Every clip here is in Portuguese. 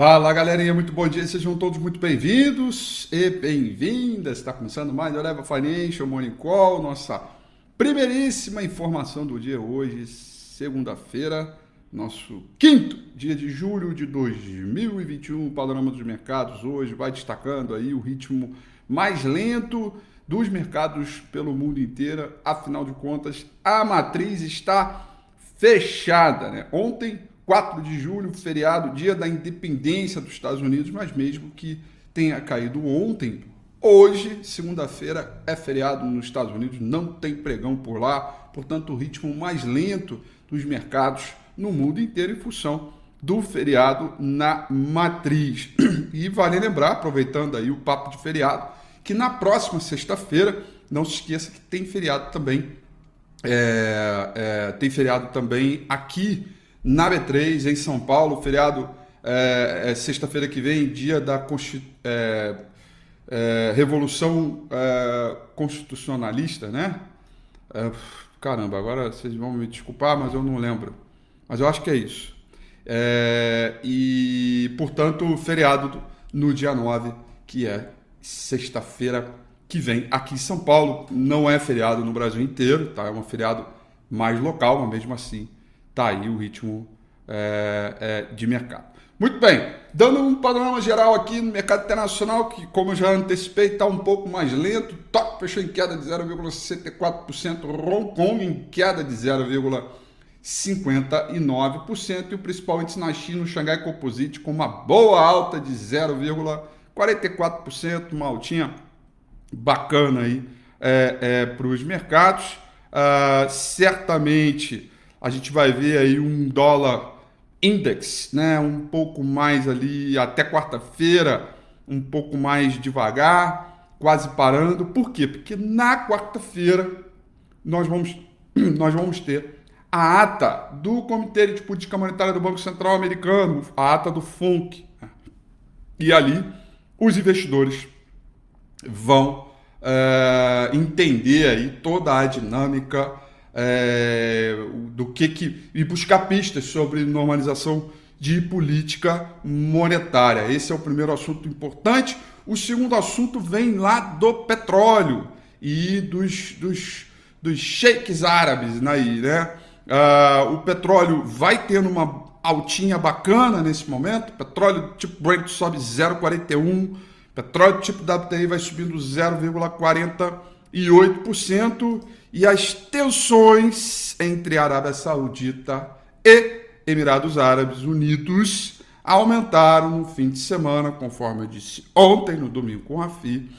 Fala galerinha, muito bom dia, sejam todos muito bem-vindos e bem-vindas. Está começando mais o Leva Financial Morning Call, nossa primeiríssima informação do dia hoje, segunda-feira, nosso quinto dia de julho de 2021. O panorama dos mercados hoje vai destacando aí o ritmo mais lento dos mercados pelo mundo inteiro. Afinal de contas, a matriz está fechada, né? Ontem 4 de julho, feriado, dia da independência dos Estados Unidos, mas mesmo que tenha caído ontem, hoje, segunda-feira, é feriado nos Estados Unidos, não tem pregão por lá, portanto, o ritmo mais lento dos mercados no mundo inteiro em função do feriado na matriz. E vale lembrar, aproveitando aí o papo de feriado, que na próxima sexta-feira, não se esqueça que tem feriado também, é, é, tem feriado também aqui na B3, em São Paulo, feriado é, é sexta-feira que vem, dia da é, é, Revolução é, Constitucionalista, né? É, caramba, agora vocês vão me desculpar, mas eu não lembro. Mas eu acho que é isso. e, portanto, feriado no dia 9, que é sexta-feira que vem aqui em São Paulo. Não é feriado no Brasil inteiro, tá? É um feriado mais local, mas mesmo assim Está aí o ritmo é, é, de mercado. Muito bem, dando um panorama geral aqui no mercado internacional, que como eu já antecipei, está um pouco mais lento. Tóquio fechou em queda de 0,64%, Hong Kong em queda de 0,59% e o principal índice na China, o Xangai Composite, com uma boa alta de 0,44%, uma altinha bacana aí é, é, para os mercados. Uh, certamente a gente vai ver aí um dólar index, né, um pouco mais ali até quarta-feira, um pouco mais devagar, quase parando. Por quê? Porque na quarta-feira nós vamos nós vamos ter a ata do Comitê de Política Monetária do Banco Central Americano, a ata do FONC. E ali os investidores vão é, entender aí toda a dinâmica é, do que, que e buscar pistas sobre normalização de política monetária. Esse é o primeiro assunto importante. O segundo assunto vem lá do petróleo e dos, dos, dos sheiks árabes aí, né? Uh, o petróleo vai tendo uma altinha bacana nesse momento. Petróleo tipo Brent sobe 0,41. Petróleo tipo WTI vai subindo 0,48% e as tensões entre Arábia Saudita e Emirados Árabes Unidos aumentaram no fim de semana, conforme eu disse ontem, no domingo com a FI,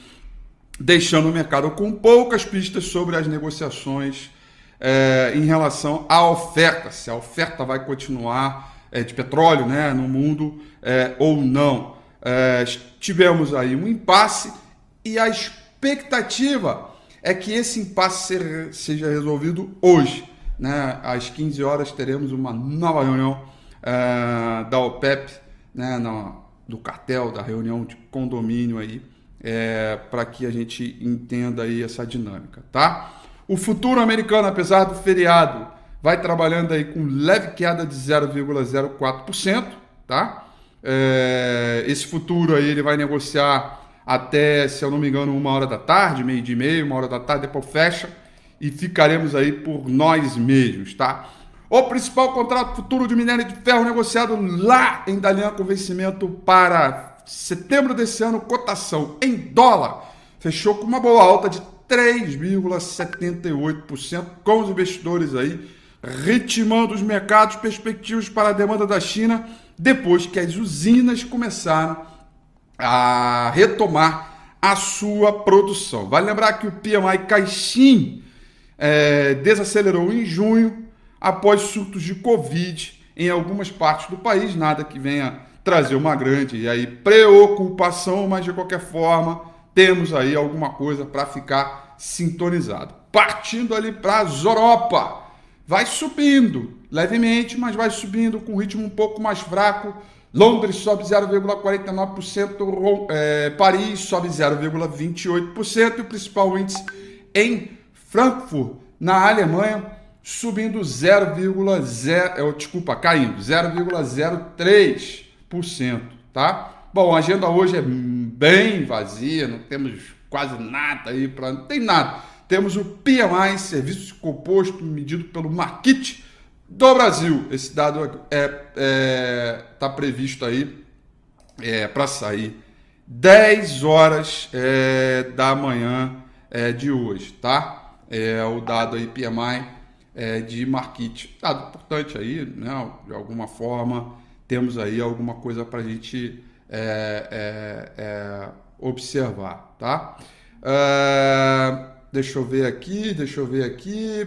deixando o mercado com poucas pistas sobre as negociações é, em relação à oferta, se a oferta vai continuar é, de petróleo né, no mundo é, ou não. tivemos aí um impasse e a expectativa é que esse impasse seja resolvido hoje. Né? Às 15 horas teremos uma nova reunião uh, da OPEP, né? No, do cartel, da reunião de condomínio aí, é, para que a gente entenda aí essa dinâmica, tá? O futuro americano, apesar do feriado, vai trabalhando aí com leve queda de 0,04%, tá? É, esse futuro aí ele vai negociar até, se eu não me engano, uma hora da tarde, meio de meio, uma hora da tarde, depois fecha e ficaremos aí por nós mesmos, tá? O principal contrato futuro de minério de ferro negociado lá em Dalian com vencimento para setembro desse ano, cotação em dólar, fechou com uma boa alta de 3,78%, com os investidores aí ritmando os mercados perspectivos para a demanda da China depois que as usinas começaram a retomar a sua produção. Vale lembrar que o PMI Caixin é, desacelerou em junho após surtos de Covid em algumas partes do país, nada que venha trazer uma grande aí preocupação, mas de qualquer forma temos aí alguma coisa para ficar sintonizado. Partindo ali para a Europa, vai subindo levemente, mas vai subindo com um ritmo um pouco mais fraco Londres sobe 0,49%, é, Paris sobe 0,28% e o principal índice em Frankfurt, na Alemanha, subindo 0,0, é, desculpa, caindo 0,03%, tá? Bom, a agenda hoje é bem vazia, não temos quase nada aí para. Não tem nada. Temos o PMI, Serviço Composto, medido pelo Marquite do Brasil. Esse dado está é, é, tá previsto aí é, para sair 10 horas é, da manhã é, de hoje, tá? É o dado aí PMI é, de Marquite. Dado importante aí, né? De alguma forma, temos aí alguma coisa para a gente é, é, é, observar, tá? É, deixa eu ver aqui, deixa eu ver aqui.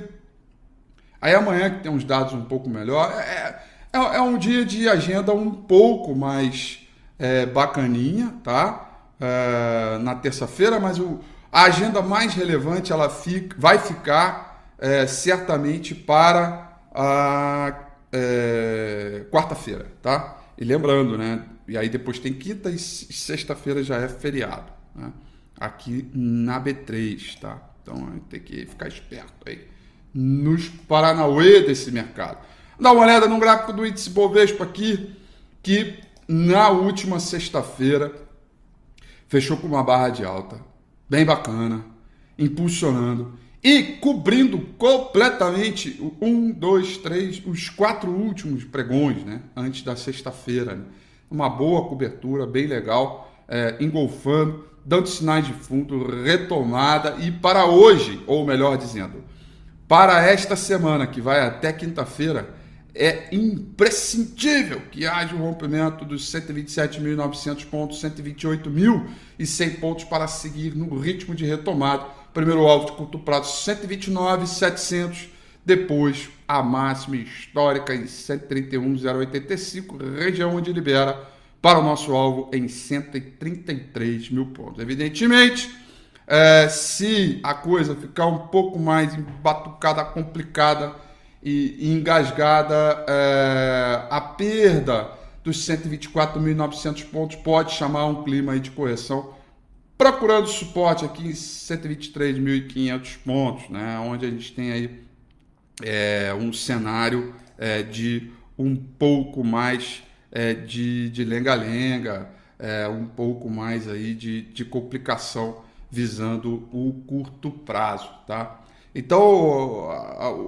Aí amanhã que tem uns dados um pouco melhor. É, é, é um dia de agenda um pouco mais é, bacaninha, tá? É, na terça-feira, mas o, a agenda mais relevante ela fica, vai ficar é, certamente para a é, quarta-feira, tá? E lembrando, né? E aí depois tem quinta e sexta-feira já é feriado, né? Aqui na B3, tá? Então tem que ficar esperto aí nos Paranauê desse mercado. Dá uma olhada no gráfico do índice Bovespa aqui, que na última sexta-feira fechou com uma barra de alta, bem bacana, impulsionando e cobrindo completamente um, dois, três, os quatro últimos pregões, né? Antes da sexta-feira. Né? Uma boa cobertura, bem legal, é, engolfando, dando sinais de fundo, retomada e para hoje, ou melhor dizendo, para esta semana, que vai até quinta-feira, é imprescindível que haja o rompimento dos 127.900 pontos, 128.100 pontos para seguir no ritmo de retomada Primeiro alvo de curto prazo 129,700. Depois a máxima histórica em 131,085, região onde libera para o nosso alvo em 133 mil pontos. Evidentemente, é, se a coisa ficar um pouco mais embatucada, complicada e, engasgada, é, a perda dos 124.900 pontos pode chamar um clima de correção procurando suporte aqui em 123.500 pontos, né, onde a gente tem aí é, um cenário é, de um pouco mais é, de lenga-lenga, é, um pouco mais aí de, de complicação visando o curto prazo, tá? Então,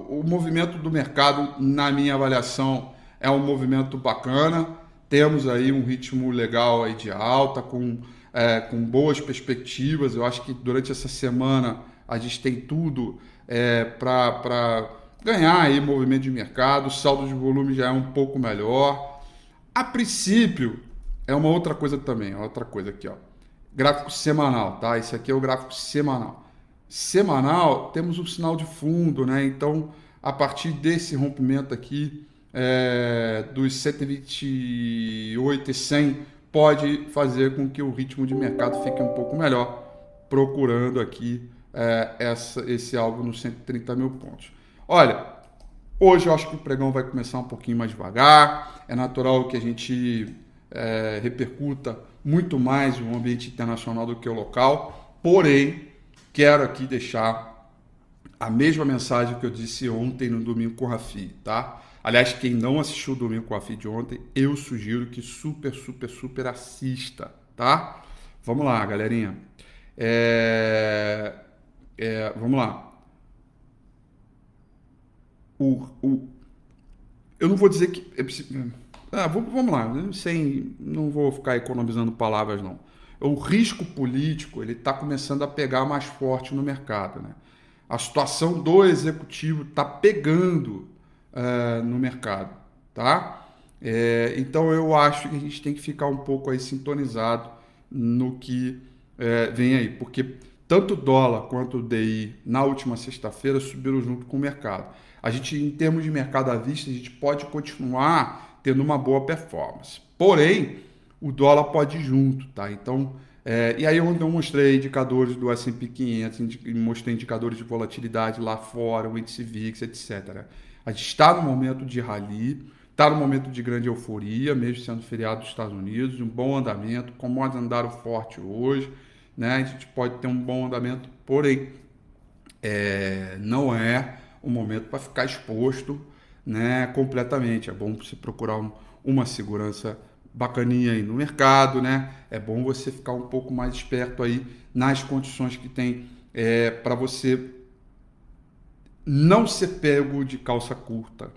o, movimento do mercado, na minha avaliação, é um movimento bacana. Temos aí um ritmo legal aí de alta, com é, com boas perspectivas. Eu acho que durante essa semana a gente tem tudo é, para ganhar aí movimento de mercado. O saldo de volume já é um pouco melhor. A princípio, é uma outra coisa também, outra coisa aqui, ó. Gráfico semanal, tá? Esse aqui é o gráfico semanal. Semanal, temos um sinal de fundo, né? Então, a partir desse rompimento aqui, é, dos 128 e 100 pode fazer com que o ritmo de mercado fique um pouco melhor, procurando aqui é, essa, esse alvo nos 130 mil pontos. Olha, hoje eu acho que o pregão vai começar um pouquinho mais devagar, é natural que a gente é, repercuta muito mais o ambiente internacional do que o local, porém, quero aqui deixar a mesma mensagem que eu disse ontem no domingo com o Rafi, tá? Aliás, quem não assistiu o Domingo com a Fi de ontem, eu sugiro que super, super, super assista, tá? Vamos lá, galerinha. É... É, vamos lá. O, o, eu não vou dizer que. Ah, vamos lá, sem, não vou ficar economizando palavras, não. O risco político ele está começando a pegar mais forte no mercado. Né? A situação do executivo está pegando uh, no mercado, tá? É, então eu acho que a gente tem que ficar um pouco aí sintonizado no que é, vem aí, porque tanto o dólar quanto o DI na última sexta-feira subiram junto com o mercado. A gente, em termos de mercado à vista, a gente pode continuar tendo uma boa performance. Porém, o dólar pode ir junto, tá? Então, é, e aí onde eu mostrei indicadores do S&P 500, mostrei indicadores de volatilidade lá fora, o índice VIX, etc. A gente está no momento de rally, está no momento de grande euforia, mesmo sendo feriado dos Estados Unidos, um bom andamento, commodities andaram forte hoje, né? A gente pode ter um bom andamento, porém é, não é o momento para ficar exposto né, completamente. É bom você procurar um, uma segurança bacaninha aí no mercado, né? É bom você ficar um pouco mais esperto aí nas condições que tem é, para você não ser pego de calça curta,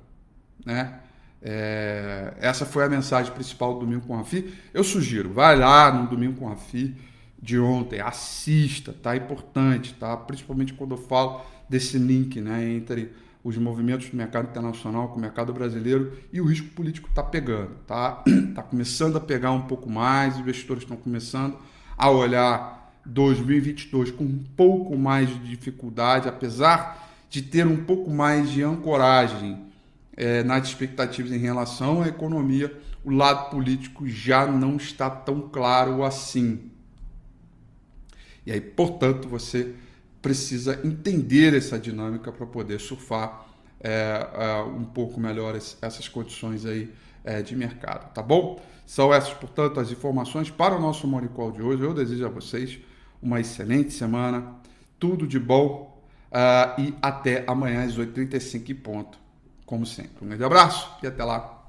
né? É, essa foi a mensagem principal do Domingo com a FI. Eu sugiro, vai lá no Domingo com a FI de ontem, assista, tá? É importante, tá? Principalmente quando eu falo desse link, né, entre os movimentos do mercado internacional com o mercado brasileiro e o risco político está pegando, tá? Está começando a pegar um pouco mais, investidores estão começando a olhar 2022 com um pouco mais de dificuldade, apesar de ter um pouco mais de ancoragem é, nas expectativas em relação à economia, o lado político já não está tão claro assim. E aí, portanto, você precisa entender essa dinâmica para poder surfar é, é, um pouco melhor essas condições aí é, de mercado, tá bom? São essas, portanto, as informações para o nosso Morning Call de hoje. Eu desejo a vocês uma excelente semana, tudo de bom uh, e até amanhã às 8h35 ponto como sempre. Um grande abraço e até lá.